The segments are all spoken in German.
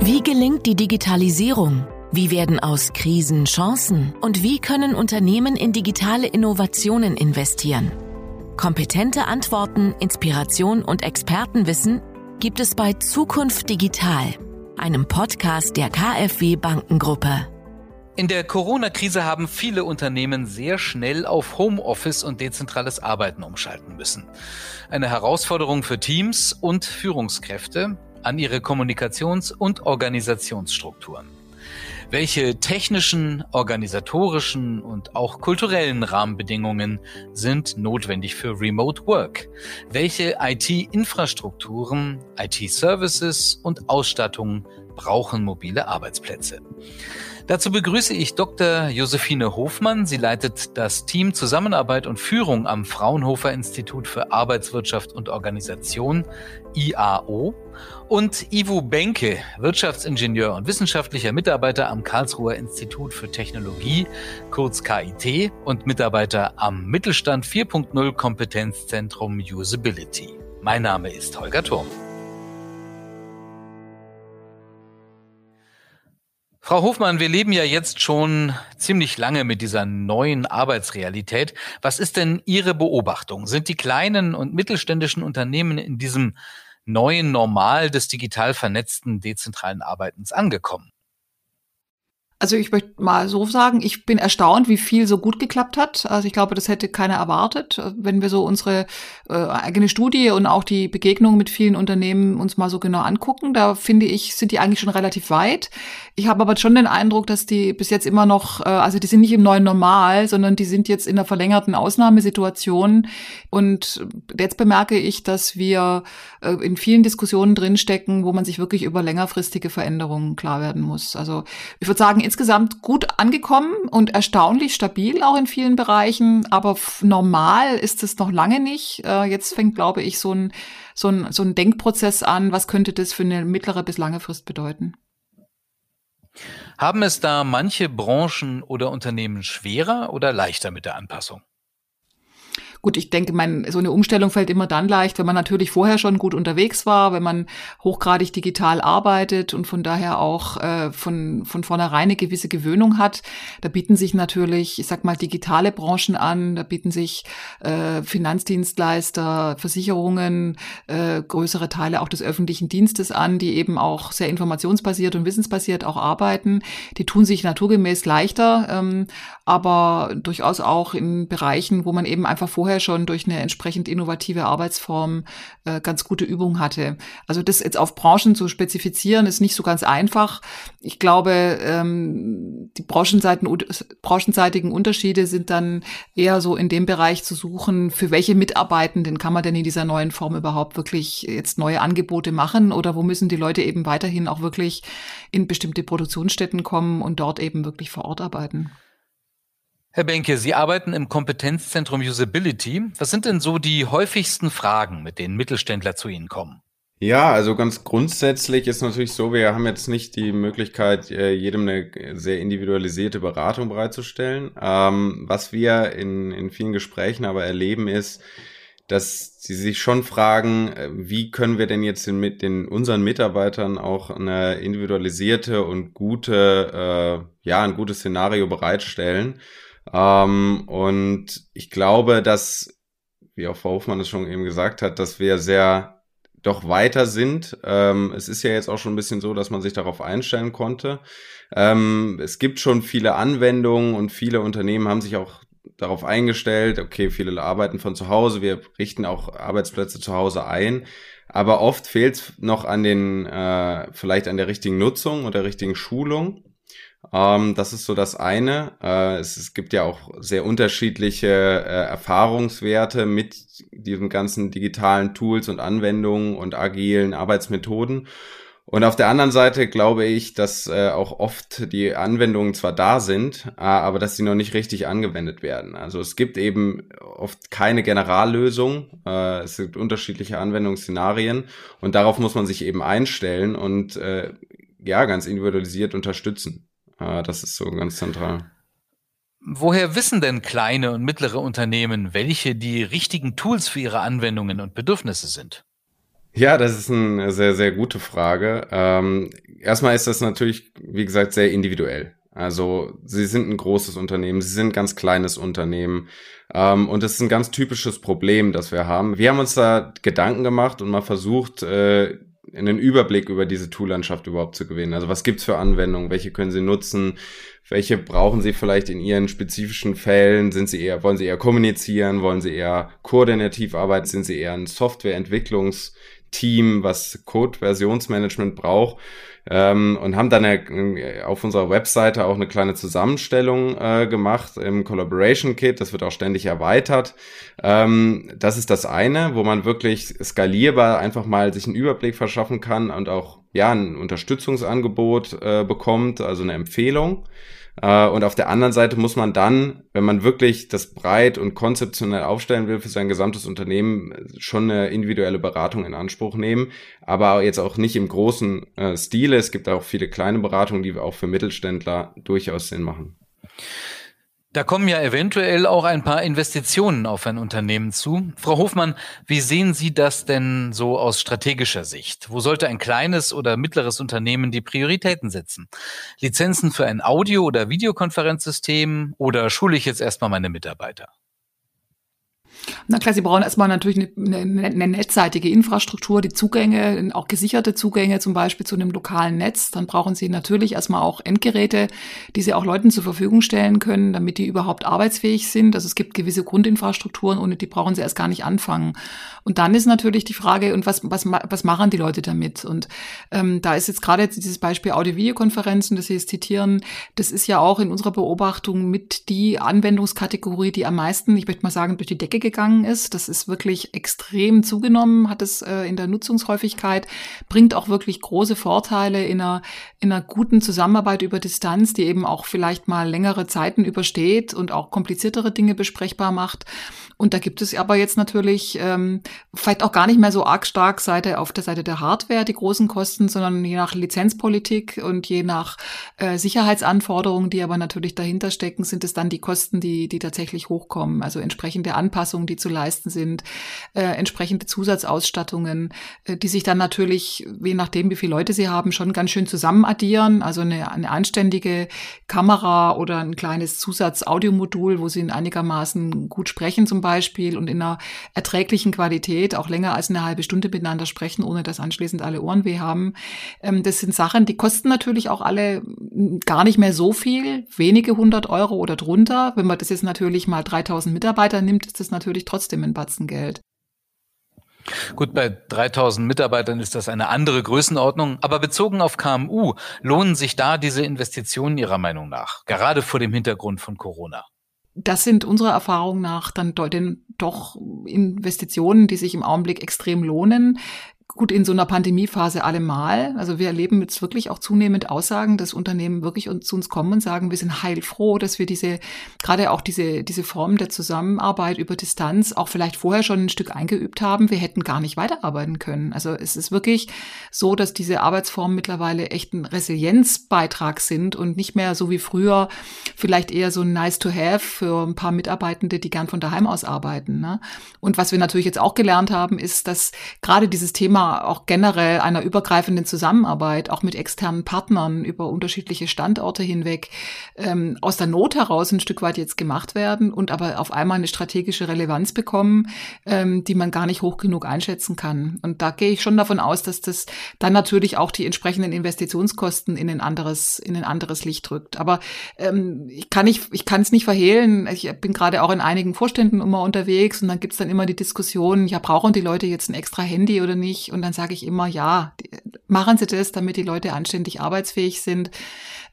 Wie gelingt die Digitalisierung? Wie werden aus Krisen Chancen? Und wie können Unternehmen in digitale Innovationen investieren? Kompetente Antworten, Inspiration und Expertenwissen gibt es bei Zukunft Digital, einem Podcast der KfW Bankengruppe. In der Corona-Krise haben viele Unternehmen sehr schnell auf Homeoffice und dezentrales Arbeiten umschalten müssen. Eine Herausforderung für Teams und Führungskräfte an ihre Kommunikations- und Organisationsstrukturen. Welche technischen, organisatorischen und auch kulturellen Rahmenbedingungen sind notwendig für Remote Work? Welche IT-Infrastrukturen, IT-Services und Ausstattungen brauchen mobile Arbeitsplätze? Dazu begrüße ich Dr. Josephine Hofmann. Sie leitet das Team Zusammenarbeit und Führung am Fraunhofer Institut für Arbeitswirtschaft und Organisation, IAO. Und Ivo Benke, Wirtschaftsingenieur und wissenschaftlicher Mitarbeiter am Karlsruher Institut für Technologie, kurz KIT, und Mitarbeiter am Mittelstand 4.0 Kompetenzzentrum Usability. Mein Name ist Holger Turm. Frau Hofmann, wir leben ja jetzt schon ziemlich lange mit dieser neuen Arbeitsrealität. Was ist denn Ihre Beobachtung? Sind die kleinen und mittelständischen Unternehmen in diesem neuen Normal des digital vernetzten dezentralen Arbeitens angekommen? Also ich möchte mal so sagen, ich bin erstaunt, wie viel so gut geklappt hat. Also ich glaube, das hätte keiner erwartet. Wenn wir so unsere äh, eigene Studie und auch die Begegnung mit vielen Unternehmen uns mal so genau angucken, da finde ich, sind die eigentlich schon relativ weit. Ich habe aber schon den Eindruck, dass die bis jetzt immer noch, äh, also die sind nicht im neuen Normal, sondern die sind jetzt in einer verlängerten Ausnahmesituation. Und jetzt bemerke ich, dass wir äh, in vielen Diskussionen drinstecken, wo man sich wirklich über längerfristige Veränderungen klar werden muss. Also ich würde sagen, insgesamt gut angekommen und erstaunlich stabil auch in vielen Bereichen, aber normal ist es noch lange nicht. Äh, jetzt fängt, glaube ich, so ein, so, ein, so ein Denkprozess an, was könnte das für eine mittlere bis lange Frist bedeuten. Haben es da manche Branchen oder Unternehmen schwerer oder leichter mit der Anpassung? Gut, ich denke, mein, so eine Umstellung fällt immer dann leicht, wenn man natürlich vorher schon gut unterwegs war, wenn man hochgradig digital arbeitet und von daher auch äh, von, von vornherein eine gewisse Gewöhnung hat. Da bieten sich natürlich, ich sag mal, digitale Branchen an, da bieten sich äh, Finanzdienstleister, Versicherungen, äh, größere Teile auch des öffentlichen Dienstes an, die eben auch sehr informationsbasiert und wissensbasiert auch arbeiten. Die tun sich naturgemäß leichter, ähm, aber durchaus auch in Bereichen, wo man eben einfach vorher vorher schon durch eine entsprechend innovative Arbeitsform äh, ganz gute Übung hatte. Also das jetzt auf Branchen zu spezifizieren, ist nicht so ganz einfach. Ich glaube, ähm, die branchenseiten, branchenseitigen Unterschiede sind dann eher so in dem Bereich zu suchen, für welche Mitarbeitenden kann man denn in dieser neuen Form überhaupt wirklich jetzt neue Angebote machen oder wo müssen die Leute eben weiterhin auch wirklich in bestimmte Produktionsstätten kommen und dort eben wirklich vor Ort arbeiten. Herr Benke, Sie arbeiten im Kompetenzzentrum Usability. Was sind denn so die häufigsten Fragen, mit denen Mittelständler zu Ihnen kommen? Ja, also ganz grundsätzlich ist natürlich so, wir haben jetzt nicht die Möglichkeit, äh, jedem eine sehr individualisierte Beratung bereitzustellen. Ähm, was wir in, in vielen Gesprächen aber erleben ist, dass sie sich schon fragen, äh, wie können wir denn jetzt mit den unseren Mitarbeitern auch eine individualisierte und gute, äh, ja, ein gutes Szenario bereitstellen. Ähm, und ich glaube, dass, wie auch Frau Hofmann es schon eben gesagt hat, dass wir sehr doch weiter sind. Ähm, es ist ja jetzt auch schon ein bisschen so, dass man sich darauf einstellen konnte. Ähm, es gibt schon viele Anwendungen und viele Unternehmen haben sich auch darauf eingestellt, okay, viele arbeiten von zu Hause, wir richten auch Arbeitsplätze zu Hause ein. Aber oft fehlt es noch an den, äh, vielleicht an der richtigen Nutzung und der richtigen Schulung. Ähm, das ist so das eine. Äh, es, es, gibt ja auch sehr unterschiedliche äh, Erfahrungswerte mit diesen ganzen digitalen Tools und Anwendungen und agilen Arbeitsmethoden. Und auf der anderen Seite glaube ich, dass äh, auch oft die Anwendungen zwar da sind, äh, aber dass sie noch nicht richtig angewendet werden. Also es gibt eben oft keine Generallösung. Äh, es gibt unterschiedliche Anwendungsszenarien und darauf muss man sich eben einstellen und äh, ja, ganz individualisiert unterstützen. Ah, das ist so ganz zentral. Woher wissen denn kleine und mittlere Unternehmen, welche die richtigen Tools für ihre Anwendungen und Bedürfnisse sind? Ja, das ist eine sehr, sehr gute Frage. Ähm, erstmal ist das natürlich, wie gesagt, sehr individuell. Also sie sind ein großes Unternehmen, sie sind ein ganz kleines Unternehmen. Ähm, und das ist ein ganz typisches Problem, das wir haben. Wir haben uns da Gedanken gemacht und mal versucht, äh, einen Überblick über diese Toollandschaft überhaupt zu gewinnen. Also was gibt's für Anwendungen, welche können Sie nutzen, welche brauchen Sie vielleicht in Ihren spezifischen Fällen? Sind Sie eher, wollen Sie eher kommunizieren, wollen Sie eher koordinativ arbeiten, sind Sie eher ein Softwareentwicklungsteam, was Code-Versionsmanagement braucht? ähm, und haben dann eine, auf unserer Webseite auch eine kleine Zusammenstellung äh, gemacht im Collaboration Kit. Das wird auch ständig erweitert. Ähm, das ist das eine, wo man wirklich skalierbar einfach mal sich einen Überblick verschaffen kann und auch ja ein Unterstützungsangebot äh, bekommt, also eine Empfehlung. Äh, und auf der anderen Seite muss man dann, wenn man wirklich das breit und konzeptionell aufstellen will für sein gesamtes Unternehmen, schon eine individuelle Beratung in Anspruch nehmen. Aber jetzt auch nicht im großen äh, Stile. Es gibt auch viele kleine Beratungen, die auch für Mittelständler durchaus Sinn machen. Da kommen ja eventuell auch ein paar Investitionen auf ein Unternehmen zu. Frau Hofmann, wie sehen Sie das denn so aus strategischer Sicht? Wo sollte ein kleines oder mittleres Unternehmen die Prioritäten setzen? Lizenzen für ein Audio- oder Videokonferenzsystem oder schule ich jetzt erstmal meine Mitarbeiter? Na klar, Sie brauchen erstmal natürlich eine, eine, eine, netzseitige Infrastruktur, die Zugänge, auch gesicherte Zugänge zum Beispiel zu einem lokalen Netz. Dann brauchen Sie natürlich erstmal auch Endgeräte, die Sie auch Leuten zur Verfügung stellen können, damit die überhaupt arbeitsfähig sind. Also es gibt gewisse Grundinfrastrukturen, ohne die brauchen Sie erst gar nicht anfangen. Und dann ist natürlich die Frage, und was, was, was machen die Leute damit? Und ähm, da ist jetzt gerade dieses Beispiel Audio-Videokonferenzen, das Sie jetzt zitieren, das ist ja auch in unserer Beobachtung mit die Anwendungskategorie, die am meisten, ich möchte mal sagen, durch die Decke gegangen ist. Das ist wirklich extrem zugenommen, hat es äh, in der Nutzungshäufigkeit, bringt auch wirklich große Vorteile in einer, in einer guten Zusammenarbeit über Distanz, die eben auch vielleicht mal längere Zeiten übersteht und auch kompliziertere Dinge besprechbar macht. Und da gibt es aber jetzt natürlich ähm, vielleicht auch gar nicht mehr so arg stark Seite auf der Seite der Hardware die großen Kosten, sondern je nach Lizenzpolitik und je nach äh, Sicherheitsanforderungen, die aber natürlich dahinter stecken, sind es dann die Kosten, die, die tatsächlich hochkommen. Also entsprechende Anpassungen, die zu leisten sind, äh, entsprechende Zusatzausstattungen, äh, die sich dann natürlich, je nachdem, wie viele Leute sie haben, schon ganz schön zusammen addieren. Also eine, eine anständige Kamera oder ein kleines Zusatzaudiommodul, wo sie in einigermaßen gut sprechen zum Beispiel und in einer erträglichen Qualität auch länger als eine halbe Stunde miteinander sprechen, ohne dass anschließend alle Ohrenweh haben. Ähm, das sind Sachen, die kosten natürlich auch alle gar nicht mehr so viel, wenige hundert Euro oder drunter. Wenn man das jetzt natürlich mal 3000 Mitarbeiter nimmt, ist das natürlich trotzdem ein Batzen Geld. Gut, bei 3000 Mitarbeitern ist das eine andere Größenordnung, aber bezogen auf KMU lohnen sich da diese Investitionen Ihrer Meinung nach, gerade vor dem Hintergrund von Corona? das sind unserer Erfahrung nach dann doch Investitionen, die sich im Augenblick extrem lohnen gut in so einer Pandemiephase allemal. Also wir erleben jetzt wirklich auch zunehmend Aussagen, dass Unternehmen wirklich zu uns kommen und sagen, wir sind heilfroh, dass wir diese, gerade auch diese, diese Form der Zusammenarbeit über Distanz auch vielleicht vorher schon ein Stück eingeübt haben. Wir hätten gar nicht weiterarbeiten können. Also es ist wirklich so, dass diese Arbeitsformen mittlerweile echt ein Resilienzbeitrag sind und nicht mehr so wie früher vielleicht eher so nice to have für ein paar Mitarbeitende, die gern von daheim aus arbeiten. Ne? Und was wir natürlich jetzt auch gelernt haben, ist, dass gerade dieses Thema Thema auch generell einer übergreifenden Zusammenarbeit, auch mit externen Partnern über unterschiedliche Standorte hinweg, ähm, aus der Not heraus ein Stück weit jetzt gemacht werden und aber auf einmal eine strategische Relevanz bekommen, ähm, die man gar nicht hoch genug einschätzen kann. Und da gehe ich schon davon aus, dass das dann natürlich auch die entsprechenden Investitionskosten in ein anderes, in ein anderes Licht drückt. Aber ähm, ich kann nicht, ich kann es nicht verhehlen. Ich bin gerade auch in einigen Vorständen immer unterwegs und dann gibt's dann immer die Diskussion, ja, brauchen die Leute jetzt ein extra Handy oder nicht? Und dann sage ich immer, ja, machen Sie das, damit die Leute anständig arbeitsfähig sind.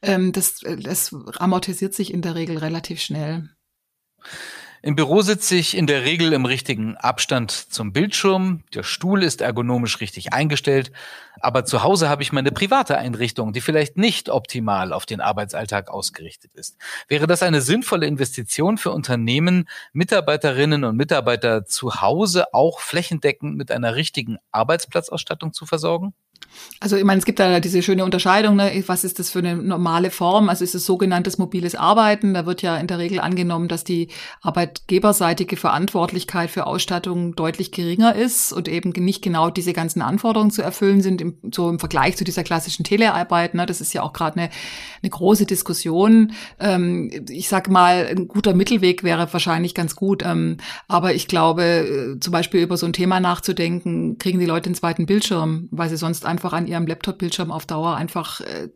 Ähm, das, das amortisiert sich in der Regel relativ schnell. Im Büro sitze ich in der Regel im richtigen Abstand zum Bildschirm. Der Stuhl ist ergonomisch richtig eingestellt. Aber zu Hause habe ich meine private Einrichtung, die vielleicht nicht optimal auf den Arbeitsalltag ausgerichtet ist. Wäre das eine sinnvolle Investition für Unternehmen, Mitarbeiterinnen und Mitarbeiter zu Hause auch flächendeckend mit einer richtigen Arbeitsplatzausstattung zu versorgen? Also ich meine, es gibt da diese schöne Unterscheidung, ne? was ist das für eine normale Form? Also ist es sogenanntes mobiles Arbeiten. Da wird ja in der Regel angenommen, dass die arbeitgeberseitige Verantwortlichkeit für Ausstattung deutlich geringer ist und eben nicht genau diese ganzen Anforderungen zu erfüllen sind, im, so im Vergleich zu dieser klassischen Telearbeit. Ne? Das ist ja auch gerade eine, eine große Diskussion. Ähm, ich sage mal, ein guter Mittelweg wäre wahrscheinlich ganz gut. Ähm, aber ich glaube, äh, zum Beispiel über so ein Thema nachzudenken, kriegen die Leute einen zweiten Bildschirm, weil sie sonst einfach an ihrem Laptop-Bildschirm auf Dauer einfach, äh,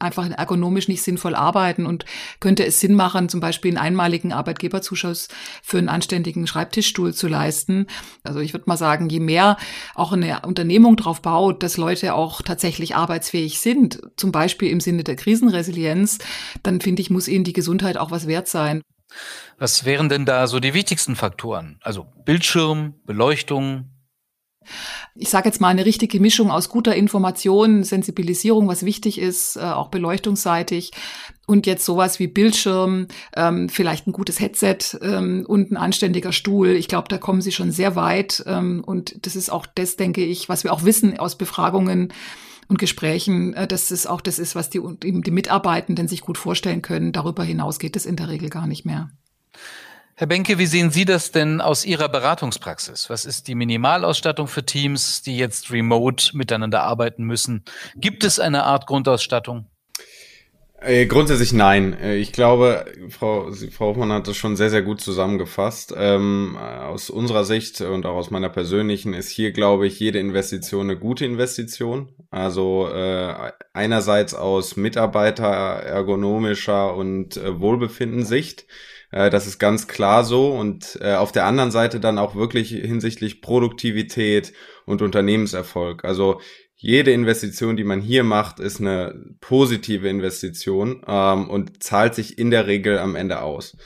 einfach ergonomisch nicht sinnvoll arbeiten und könnte es Sinn machen, zum Beispiel einen einmaligen Arbeitgeberzuschuss für einen anständigen Schreibtischstuhl zu leisten. Also ich würde mal sagen, je mehr auch eine Unternehmung darauf baut, dass Leute auch tatsächlich arbeitsfähig sind, zum Beispiel im Sinne der Krisenresilienz, dann finde ich, muss ihnen die Gesundheit auch was wert sein. Was wären denn da so die wichtigsten Faktoren? Also Bildschirm, Beleuchtung, ich sage jetzt mal eine richtige Mischung aus guter Information, Sensibilisierung, was wichtig ist, äh, auch beleuchtungsseitig und jetzt sowas wie Bildschirm, ähm, vielleicht ein gutes Headset ähm, und ein anständiger Stuhl. Ich glaube, da kommen sie schon sehr weit ähm, und das ist auch das, denke ich, was wir auch wissen aus Befragungen und Gesprächen, äh, dass es auch das ist, was die, die Mitarbeitenden sich gut vorstellen können. Darüber hinaus geht es in der Regel gar nicht mehr. Herr Benke, wie sehen Sie das denn aus Ihrer Beratungspraxis? Was ist die Minimalausstattung für Teams, die jetzt remote miteinander arbeiten müssen? Gibt es eine Art Grundausstattung? Äh, grundsätzlich nein. Äh, ich glaube, Frau, Frau Hoffmann hat das schon sehr, sehr gut zusammengefasst. Ähm, aus unserer Sicht und auch aus meiner persönlichen ist hier, glaube ich, jede Investition eine gute Investition. Also äh, einerseits aus Mitarbeiter ergonomischer und äh, Wohlbefinden-Sicht äh, das ist ganz klar so. Und äh, auf der anderen Seite dann auch wirklich hinsichtlich Produktivität und Unternehmenserfolg. Also jede Investition, die man hier macht, ist eine positive Investition ähm, und zahlt sich in der Regel am Ende aus.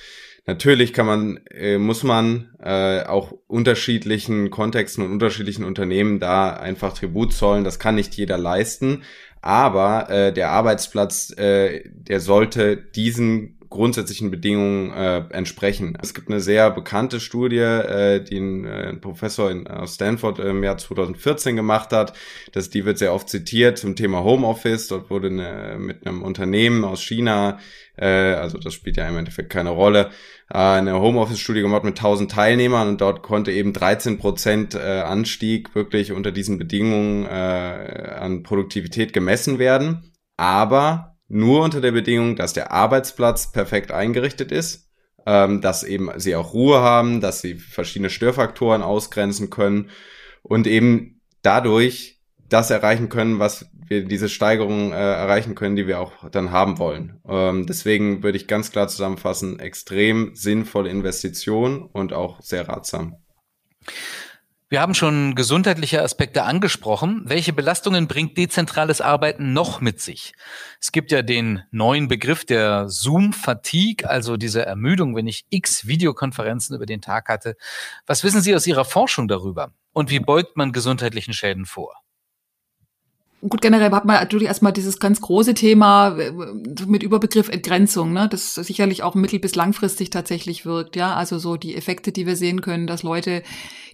Natürlich kann man, äh, muss man äh, auch unterschiedlichen Kontexten und unterschiedlichen Unternehmen da einfach Tribut zollen. Das kann nicht jeder leisten. Aber äh, der Arbeitsplatz, äh, der sollte diesen grundsätzlichen Bedingungen äh, entsprechen. Es gibt eine sehr bekannte Studie, äh, die ein, äh, ein Professor in, aus Stanford im Jahr 2014 gemacht hat. Das, die wird sehr oft zitiert zum Thema Homeoffice. Dort wurde eine, mit einem Unternehmen aus China, äh, also das spielt ja im Endeffekt keine Rolle, äh, eine Homeoffice-Studie gemacht mit 1000 Teilnehmern und dort konnte eben 13 Prozent äh, Anstieg wirklich unter diesen Bedingungen äh, an Produktivität gemessen werden. Aber nur unter der Bedingung, dass der Arbeitsplatz perfekt eingerichtet ist, ähm, dass eben sie auch Ruhe haben, dass sie verschiedene Störfaktoren ausgrenzen können und eben dadurch das erreichen können, was wir diese Steigerung äh, erreichen können, die wir auch dann haben wollen. Ähm, deswegen würde ich ganz klar zusammenfassen, extrem sinnvolle Investition und auch sehr ratsam. Wir haben schon gesundheitliche Aspekte angesprochen. Welche Belastungen bringt dezentrales Arbeiten noch mit sich? Es gibt ja den neuen Begriff der Zoom-Fatigue, also diese Ermüdung, wenn ich x Videokonferenzen über den Tag hatte. Was wissen Sie aus Ihrer Forschung darüber? Und wie beugt man gesundheitlichen Schäden vor? Gut, generell hat man natürlich erstmal dieses ganz große Thema äh, mit Überbegriff Entgrenzung, ne, das sicherlich auch mittel- bis langfristig tatsächlich wirkt, ja. Also so die Effekte, die wir sehen können, dass Leute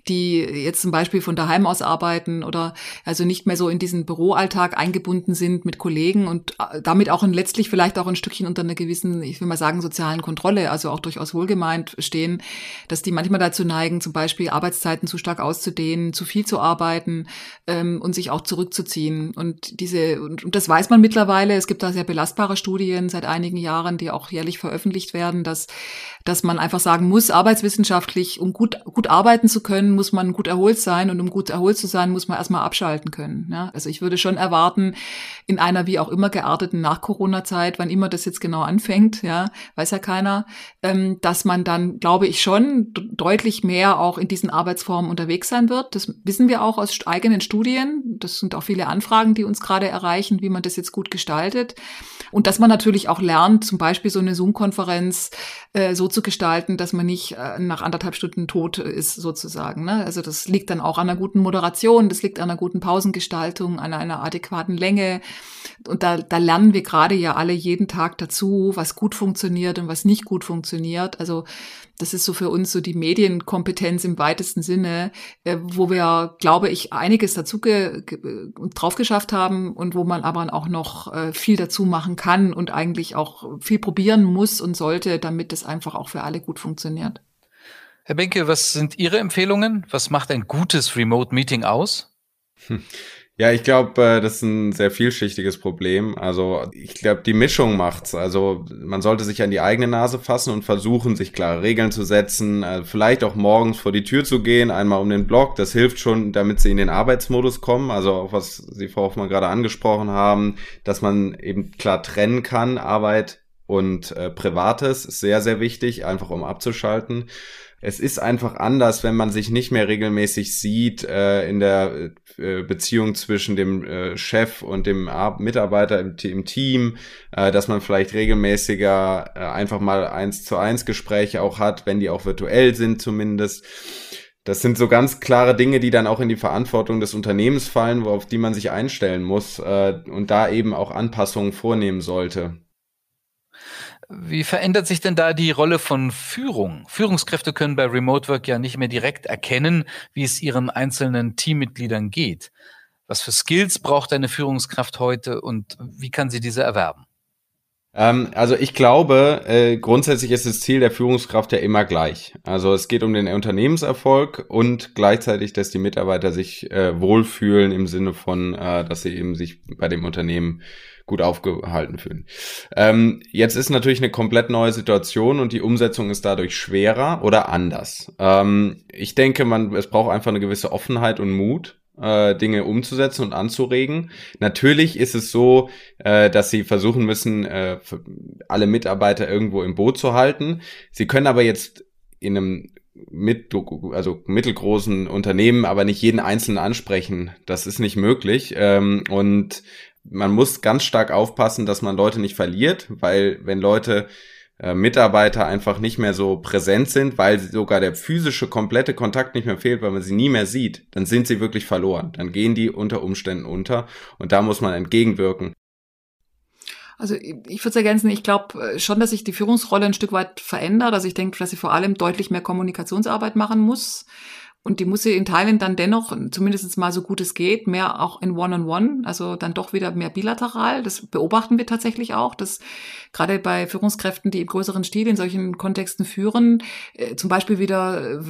die jetzt zum Beispiel von daheim aus arbeiten oder also nicht mehr so in diesen Büroalltag eingebunden sind mit Kollegen und äh, damit auch letztlich vielleicht auch ein Stückchen unter einer gewissen, ich will mal sagen, sozialen Kontrolle, also auch durchaus wohlgemeint stehen, dass die manchmal dazu neigen, zum Beispiel Arbeitszeiten zu stark auszudehnen, zu viel zu arbeiten ähm, und sich auch zurückzuziehen. Und diese, und, und das weiß man mittlerweile, es gibt da sehr belastbare Studien seit einigen Jahren, die auch jährlich veröffentlicht werden, dass, dass man einfach sagen muss, arbeitswissenschaftlich, um gut, gut arbeiten zu können, muss man gut erholt sein und um gut erholt zu sein, muss man erstmal abschalten können. Ja? Also ich würde schon erwarten, in einer wie auch immer gearteten Nach-Corona-Zeit, wann immer das jetzt genau anfängt, ja, weiß ja keiner, ähm, dass man dann, glaube ich, schon deutlich mehr auch in diesen Arbeitsformen unterwegs sein wird. Das wissen wir auch aus eigenen Studien. Das sind auch viele Anfragen, die uns gerade erreichen, wie man das jetzt gut gestaltet. Und dass man natürlich auch lernt, zum Beispiel so eine Zoom-Konferenz äh, so zu gestalten, dass man nicht äh, nach anderthalb Stunden tot ist, sozusagen. Ne? Also das liegt dann auch an einer guten Moderation, das liegt an einer guten Pausengestaltung, an einer adäquaten Länge. und da, da lernen wir gerade ja alle jeden Tag dazu, was gut funktioniert und was nicht gut funktioniert. Also das ist so für uns so die Medienkompetenz im weitesten Sinne, äh, wo wir, glaube ich, einiges dazu ge, ge, drauf geschafft haben und wo man aber auch noch äh, viel dazu machen kann und eigentlich auch viel probieren muss und sollte, damit es einfach auch für alle gut funktioniert. Herr Benke, was sind Ihre Empfehlungen? Was macht ein gutes Remote Meeting aus? Ja, ich glaube, äh, das ist ein sehr vielschichtiges Problem. Also ich glaube, die Mischung macht's. Also man sollte sich an die eigene Nase fassen und versuchen, sich klare Regeln zu setzen. Äh, vielleicht auch morgens vor die Tür zu gehen, einmal um den Block. Das hilft schon, damit sie in den Arbeitsmodus kommen. Also auch was Sie, Frau Hoffmann, gerade angesprochen haben, dass man eben klar trennen kann, Arbeit und äh, Privates ist sehr, sehr wichtig, einfach um abzuschalten es ist einfach anders, wenn man sich nicht mehr regelmäßig sieht äh, in der äh, Beziehung zwischen dem äh, Chef und dem Ar Mitarbeiter im, im Team, äh, dass man vielleicht regelmäßiger äh, einfach mal eins zu eins Gespräche auch hat, wenn die auch virtuell sind zumindest. Das sind so ganz klare Dinge, die dann auch in die Verantwortung des Unternehmens fallen, worauf die man sich einstellen muss äh, und da eben auch Anpassungen vornehmen sollte. Wie verändert sich denn da die Rolle von Führung? Führungskräfte können bei Remote Work ja nicht mehr direkt erkennen, wie es ihren einzelnen Teammitgliedern geht. Was für Skills braucht eine Führungskraft heute und wie kann sie diese erwerben? Ähm, also ich glaube, äh, grundsätzlich ist das Ziel der Führungskraft ja immer gleich. Also es geht um den Unternehmenserfolg und gleichzeitig, dass die Mitarbeiter sich äh, wohlfühlen im Sinne von, äh, dass sie eben sich bei dem Unternehmen gut aufgehalten fühlen. Ähm, jetzt ist natürlich eine komplett neue Situation und die Umsetzung ist dadurch schwerer oder anders. Ähm, ich denke, man, es braucht einfach eine gewisse Offenheit und Mut, äh, Dinge umzusetzen und anzuregen. Natürlich ist es so, äh, dass sie versuchen müssen, äh, alle Mitarbeiter irgendwo im Boot zu halten. Sie können aber jetzt in einem mit, also mittelgroßen Unternehmen, aber nicht jeden Einzelnen ansprechen. Das ist nicht möglich. Ähm, und man muss ganz stark aufpassen, dass man Leute nicht verliert, weil wenn Leute äh, Mitarbeiter einfach nicht mehr so präsent sind, weil sogar der physische komplette Kontakt nicht mehr fehlt, weil man sie nie mehr sieht, dann sind sie wirklich verloren. Dann gehen die unter Umständen unter und da muss man entgegenwirken. Also ich würde ergänzen, ich glaube äh, schon, dass sich die Führungsrolle ein Stück weit verändert. Also ich denke, dass sie vor allem deutlich mehr Kommunikationsarbeit machen muss. Und die muss sie in Teilen dann dennoch, zumindest mal so gut es geht, mehr auch in One-on-One, -on -One, also dann doch wieder mehr bilateral. Das beobachten wir tatsächlich auch, dass gerade bei Führungskräften, die im größeren Stil in solchen Kontexten führen, äh, zum Beispiel wieder äh,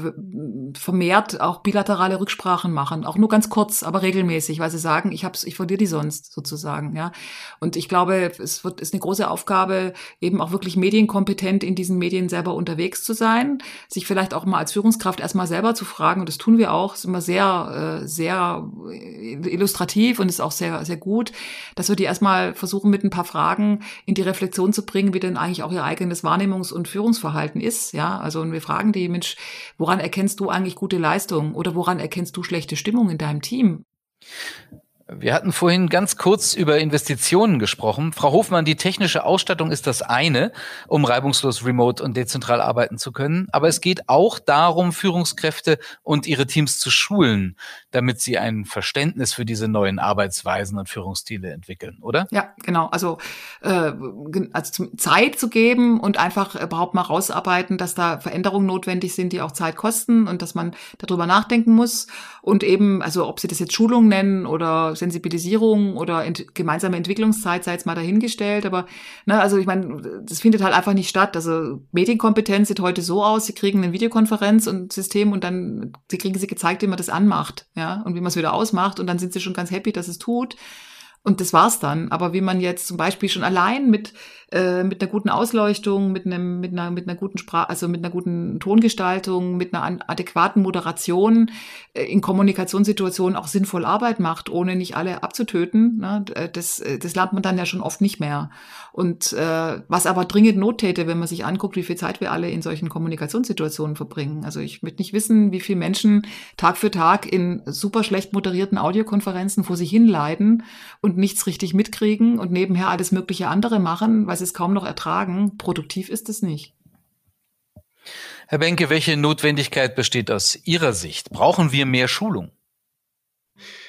vermehrt auch bilaterale Rücksprachen machen. Auch nur ganz kurz, aber regelmäßig, weil sie sagen, ich hab's, ich verliere die sonst sozusagen, ja. Und ich glaube, es wird, ist eine große Aufgabe, eben auch wirklich medienkompetent in diesen Medien selber unterwegs zu sein, sich vielleicht auch mal als Führungskraft erstmal selber zu fragen, und das tun wir auch, ist immer sehr, äh, sehr illustrativ und ist auch sehr, sehr gut, dass wir die erstmal versuchen, mit ein paar Fragen in die Reflexion zu bringen, wie denn eigentlich auch ihr eigenes Wahrnehmungs- und Führungsverhalten ist. Ja, also und wir fragen die, Mensch, woran erkennst du eigentlich gute Leistung oder woran erkennst du schlechte Stimmung in deinem Team? Wir hatten vorhin ganz kurz über Investitionen gesprochen. Frau Hofmann, die technische Ausstattung ist das eine, um reibungslos remote und dezentral arbeiten zu können. Aber es geht auch darum, Führungskräfte und ihre Teams zu schulen, damit sie ein Verständnis für diese neuen Arbeitsweisen und Führungsstile entwickeln, oder? Ja, genau. Also, äh, also Zeit zu geben und einfach überhaupt mal rausarbeiten, dass da Veränderungen notwendig sind, die auch Zeit kosten und dass man darüber nachdenken muss. Und eben, also ob Sie das jetzt Schulung nennen oder Sensibilisierung oder ent gemeinsame Entwicklungszeit sei jetzt mal dahingestellt. Aber ne, also ich meine, das findet halt einfach nicht statt. Also Medienkompetenz sieht heute so aus, sie kriegen eine Videokonferenz und System und dann sie kriegen sie gezeigt, wie man das anmacht, ja, und wie man es wieder ausmacht und dann sind sie schon ganz happy, dass es tut. Und das war's dann. Aber wie man jetzt zum Beispiel schon allein mit äh, mit einer guten Ausleuchtung, mit einem mit einer mit einer guten Sprache, also mit einer guten Tongestaltung, mit einer adäquaten Moderation äh, in Kommunikationssituationen auch sinnvoll Arbeit macht, ohne nicht alle abzutöten. Ne? Äh, das äh, das lernt man dann ja schon oft nicht mehr. Und äh, was aber dringend Not täte, wenn man sich anguckt, wie viel Zeit wir alle in solchen Kommunikationssituationen verbringen. Also ich möchte nicht wissen, wie viele Menschen Tag für Tag in super schlecht moderierten Audiokonferenzen vor sich hinleiden und nichts richtig mitkriegen und nebenher alles mögliche andere machen, weil sie es kaum noch ertragen. Produktiv ist es nicht. Herr Benke, welche Notwendigkeit besteht aus Ihrer Sicht? Brauchen wir mehr Schulung?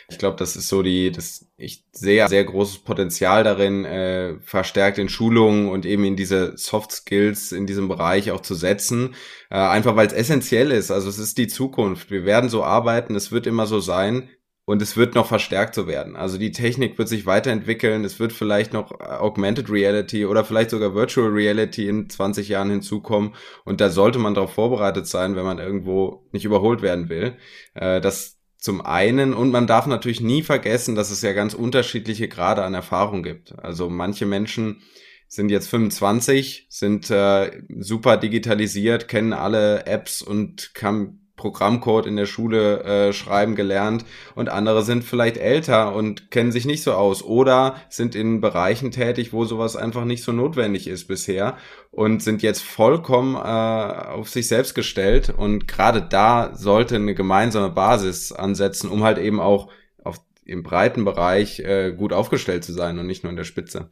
Ich glaube, das ist so die, das ich sehe sehr großes Potenzial darin, äh, verstärkt in Schulungen und eben in diese Soft Skills in diesem Bereich auch zu setzen. Äh, einfach weil es essentiell ist. Also es ist die Zukunft. Wir werden so arbeiten, es wird immer so sein. Und es wird noch verstärkt so werden. Also die Technik wird sich weiterentwickeln. Es wird vielleicht noch Augmented Reality oder vielleicht sogar Virtual Reality in 20 Jahren hinzukommen. Und da sollte man darauf vorbereitet sein, wenn man irgendwo nicht überholt werden will. Äh, das zum einen. Und man darf natürlich nie vergessen, dass es ja ganz unterschiedliche Grade an Erfahrung gibt. Also manche Menschen sind jetzt 25, sind äh, super digitalisiert, kennen alle Apps und kann Programmcode in der Schule äh, schreiben gelernt und andere sind vielleicht älter und kennen sich nicht so aus oder sind in Bereichen tätig, wo sowas einfach nicht so notwendig ist bisher und sind jetzt vollkommen äh, auf sich selbst gestellt und gerade da sollte eine gemeinsame Basis ansetzen, um halt eben auch auf, im breiten Bereich äh, gut aufgestellt zu sein und nicht nur in der Spitze.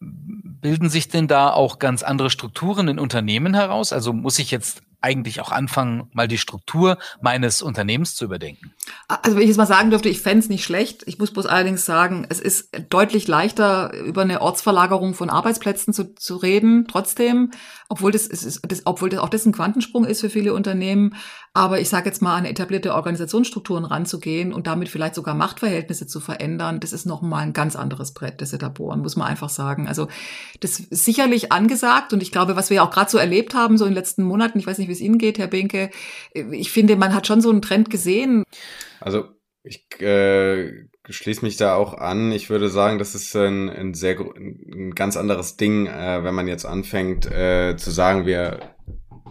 Bilden sich denn da auch ganz andere Strukturen in Unternehmen heraus? Also muss ich jetzt eigentlich auch anfangen, mal die Struktur meines Unternehmens zu überdenken. Also wenn ich jetzt mal sagen dürfte, ich fände es nicht schlecht. Ich muss bloß allerdings sagen, es ist deutlich leichter, über eine Ortsverlagerung von Arbeitsplätzen zu, zu reden, trotzdem, obwohl das, ist, das, obwohl das auch das ein Quantensprung ist für viele Unternehmen. Aber ich sage jetzt mal, an etablierte Organisationsstrukturen ranzugehen und damit vielleicht sogar Machtverhältnisse zu verändern, das ist nochmal ein ganz anderes Brett, das da bohren, muss man einfach sagen. Also das ist sicherlich angesagt und ich glaube, was wir auch gerade so erlebt haben, so in den letzten Monaten, ich weiß nicht, wie es Ihnen geht, Herr Benke, ich finde, man hat schon so einen Trend gesehen. Also ich äh, schließe mich da auch an. Ich würde sagen, das ist ein, ein sehr ein ganz anderes Ding, äh, wenn man jetzt anfängt äh, zu sagen, wir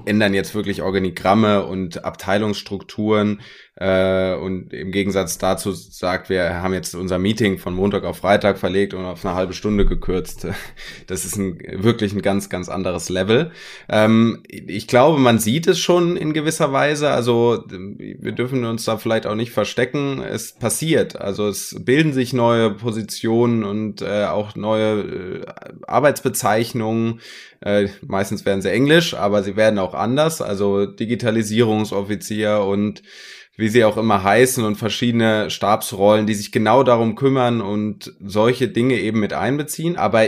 ändern jetzt wirklich Organigramme und Abteilungsstrukturen äh, und im Gegensatz dazu sagt, wir haben jetzt unser Meeting von Montag auf Freitag verlegt und auf eine halbe Stunde gekürzt. Das ist ein, wirklich ein ganz, ganz anderes Level. Ähm, ich glaube, man sieht es schon in gewisser Weise. Also wir dürfen uns da vielleicht auch nicht verstecken. Es passiert. Also es bilden sich neue Positionen und äh, auch neue äh, Arbeitsbezeichnungen. Äh, meistens werden sie englisch, aber sie werden auch anders. Also Digitalisierungsoffizier und wie sie auch immer heißen und verschiedene Stabsrollen, die sich genau darum kümmern und solche Dinge eben mit einbeziehen. Aber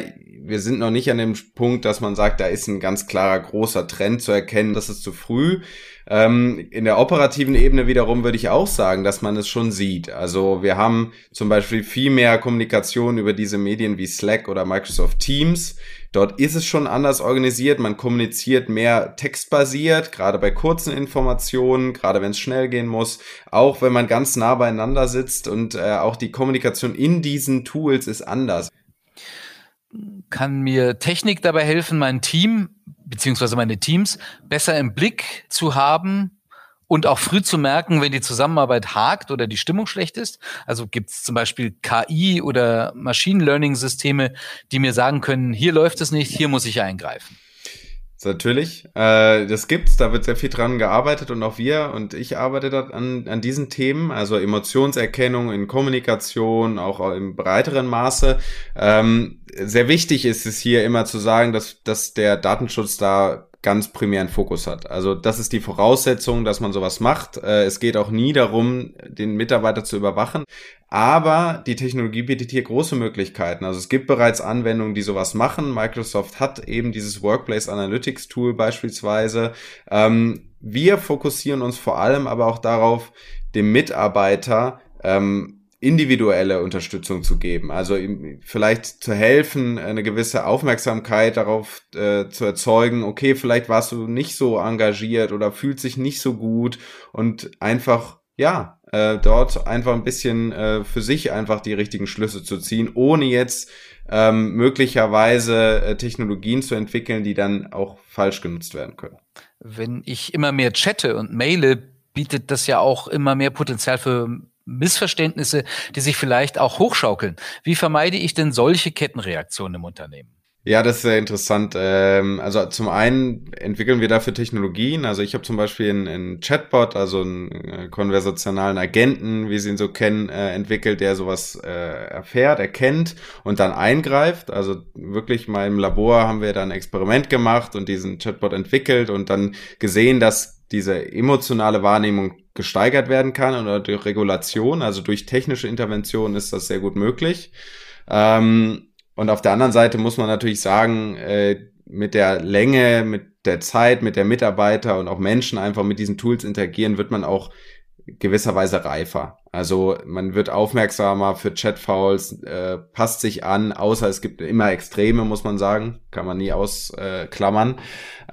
wir sind noch nicht an dem Punkt, dass man sagt, da ist ein ganz klarer großer Trend zu erkennen, das ist zu früh. Ähm, in der operativen Ebene wiederum würde ich auch sagen, dass man es schon sieht. Also wir haben zum Beispiel viel mehr Kommunikation über diese Medien wie Slack oder Microsoft Teams. Dort ist es schon anders organisiert. Man kommuniziert mehr textbasiert, gerade bei kurzen Informationen, gerade wenn es schnell gehen muss. Auch wenn man ganz nah beieinander sitzt und äh, auch die Kommunikation in diesen Tools ist anders. Kann mir Technik dabei helfen, mein Team beziehungsweise meine Teams besser im Blick zu haben und auch früh zu merken, wenn die Zusammenarbeit hakt oder die Stimmung schlecht ist. Also gibt es zum Beispiel KI oder Machine Learning Systeme, die mir sagen können, hier läuft es nicht, hier muss ich eingreifen. Natürlich, äh, das gibt's, da wird sehr viel dran gearbeitet und auch wir und ich arbeite da an, an diesen Themen, also Emotionserkennung in Kommunikation, auch im breiteren Maße. Ähm, sehr wichtig ist es hier immer zu sagen, dass, dass der Datenschutz da ganz primären Fokus hat. Also das ist die Voraussetzung, dass man sowas macht. Äh, es geht auch nie darum, den Mitarbeiter zu überwachen. Aber die Technologie bietet hier große Möglichkeiten. Also es gibt bereits Anwendungen, die sowas machen. Microsoft hat eben dieses Workplace Analytics Tool beispielsweise. Ähm, wir fokussieren uns vor allem aber auch darauf, dem Mitarbeiter ähm, individuelle Unterstützung zu geben. Also ihm vielleicht zu helfen, eine gewisse Aufmerksamkeit darauf äh, zu erzeugen, okay, vielleicht warst du nicht so engagiert oder fühlt sich nicht so gut und einfach, ja, äh, dort einfach ein bisschen äh, für sich einfach die richtigen Schlüsse zu ziehen, ohne jetzt ähm, möglicherweise äh, Technologien zu entwickeln, die dann auch falsch genutzt werden können. Wenn ich immer mehr chatte und maile, bietet das ja auch immer mehr Potenzial für Missverständnisse, die sich vielleicht auch hochschaukeln. Wie vermeide ich denn solche Kettenreaktionen im Unternehmen? Ja, das ist sehr interessant. Ähm, also zum einen entwickeln wir dafür Technologien. Also ich habe zum Beispiel einen, Chatbot, also einen äh, konversationalen Agenten, wie Sie ihn so kennen, äh, entwickelt, der sowas äh, erfährt, erkennt und dann eingreift. Also wirklich mal im Labor haben wir da ein Experiment gemacht und diesen Chatbot entwickelt und dann gesehen, dass diese emotionale Wahrnehmung gesteigert werden kann oder durch Regulation, also durch technische Intervention ist das sehr gut möglich. Ähm, und auf der anderen Seite muss man natürlich sagen, äh, mit der Länge, mit der Zeit, mit der Mitarbeiter und auch Menschen einfach mit diesen Tools interagieren, wird man auch gewisserweise reifer. Also man wird aufmerksamer für Chatfouls, äh, passt sich an, außer es gibt immer Extreme, muss man sagen, kann man nie ausklammern.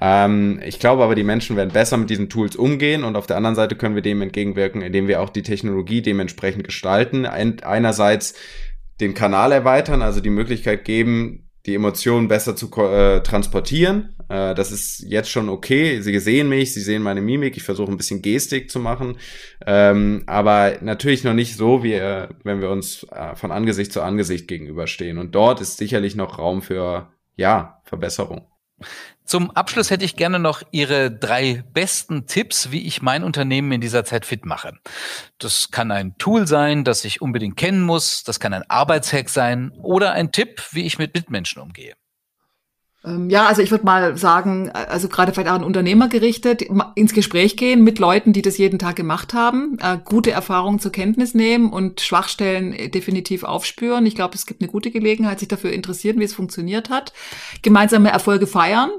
Ähm, ich glaube aber, die Menschen werden besser mit diesen Tools umgehen und auf der anderen Seite können wir dem entgegenwirken, indem wir auch die Technologie dementsprechend gestalten. Ein, einerseits den Kanal erweitern, also die Möglichkeit geben, die Emotionen besser zu äh, transportieren. Äh, das ist jetzt schon okay. Sie sehen mich, sie sehen meine Mimik. Ich versuche ein bisschen Gestik zu machen, ähm, aber natürlich noch nicht so, wie äh, wenn wir uns äh, von Angesicht zu Angesicht gegenüberstehen. Und dort ist sicherlich noch Raum für ja Verbesserung. Zum Abschluss hätte ich gerne noch Ihre drei besten Tipps, wie ich mein Unternehmen in dieser Zeit fit mache. Das kann ein Tool sein, das ich unbedingt kennen muss, das kann ein Arbeitshack sein oder ein Tipp, wie ich mit Mitmenschen umgehe. Ähm, ja, also ich würde mal sagen, also gerade vielleicht auch an Unternehmer gerichtet, ins Gespräch gehen mit Leuten, die das jeden Tag gemacht haben, äh, gute Erfahrungen zur Kenntnis nehmen und Schwachstellen äh, definitiv aufspüren. Ich glaube, es gibt eine gute Gelegenheit, sich dafür interessieren, wie es funktioniert hat. Gemeinsame Erfolge feiern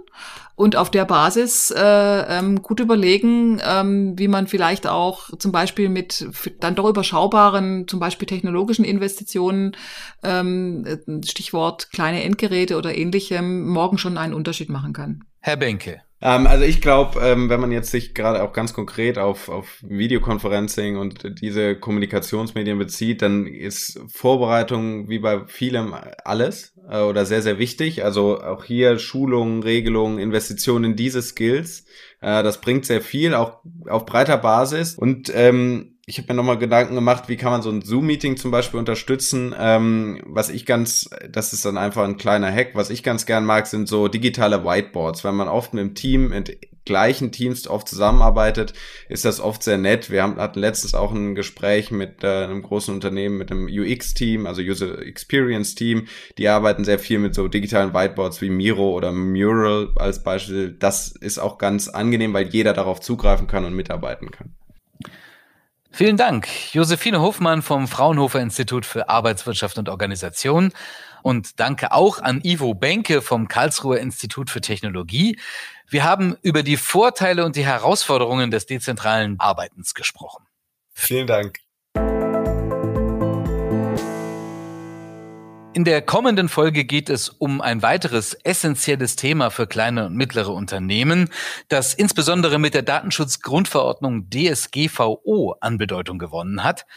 und auf der Basis äh, ähm, gut überlegen, ähm, wie man vielleicht auch zum Beispiel mit dann doch überschaubaren, zum Beispiel technologischen Investitionen, ähm, Stichwort kleine Endgeräte oder ähnlichem, morgen schon einen Unterschied machen kann. Herr Benke. Ähm, also ich glaube, ähm, wenn man jetzt sich gerade auch ganz konkret auf, auf Videoconferencing und diese Kommunikationsmedien bezieht, dann ist Vorbereitung wie bei vielem alles äh, oder sehr, sehr wichtig. Also auch hier Schulungen, Regelungen, Investitionen in diese Skills. Äh, das bringt sehr viel, auch auf breiter Basis. Und ähm, ich habe mir nochmal Gedanken gemacht, wie kann man so ein Zoom-Meeting zum Beispiel unterstützen. Ähm, was ich ganz, das ist dann einfach ein kleiner Hack, was ich ganz gern mag, sind so digitale Whiteboards. Wenn man oft mit dem Team, mit gleichen Teams oft zusammenarbeitet, ist das oft sehr nett. Wir haben, hatten letztens auch ein Gespräch mit äh, einem großen Unternehmen, mit einem UX-Team, also User Experience-Team. Die arbeiten sehr viel mit so digitalen Whiteboards wie Miro oder Mural als Beispiel. Das ist auch ganz angenehm, weil jeder darauf zugreifen kann und mitarbeiten kann. Vielen Dank, Josephine Hofmann vom Fraunhofer Institut für Arbeitswirtschaft und Organisation. Und danke auch an Ivo Benke vom Karlsruher Institut für Technologie. Wir haben über die Vorteile und die Herausforderungen des dezentralen Arbeitens gesprochen. Vielen Dank. In der kommenden Folge geht es um ein weiteres essentielles Thema für kleine und mittlere Unternehmen, das insbesondere mit der Datenschutzgrundverordnung DSGVO an Bedeutung gewonnen hat,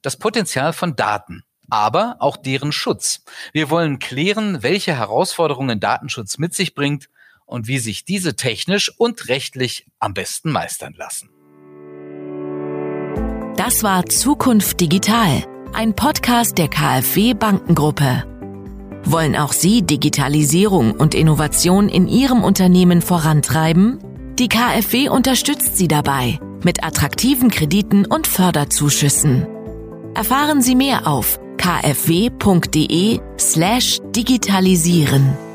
das Potenzial von Daten, aber auch deren Schutz. Wir wollen klären, welche Herausforderungen Datenschutz mit sich bringt und wie sich diese technisch und rechtlich am besten meistern lassen. Das war Zukunft Digital, ein Podcast der KfW Bankengruppe. Wollen auch Sie Digitalisierung und Innovation in Ihrem Unternehmen vorantreiben? Die KfW unterstützt Sie dabei mit attraktiven Krediten und Förderzuschüssen. Erfahren Sie mehr auf kfw.de slash digitalisieren.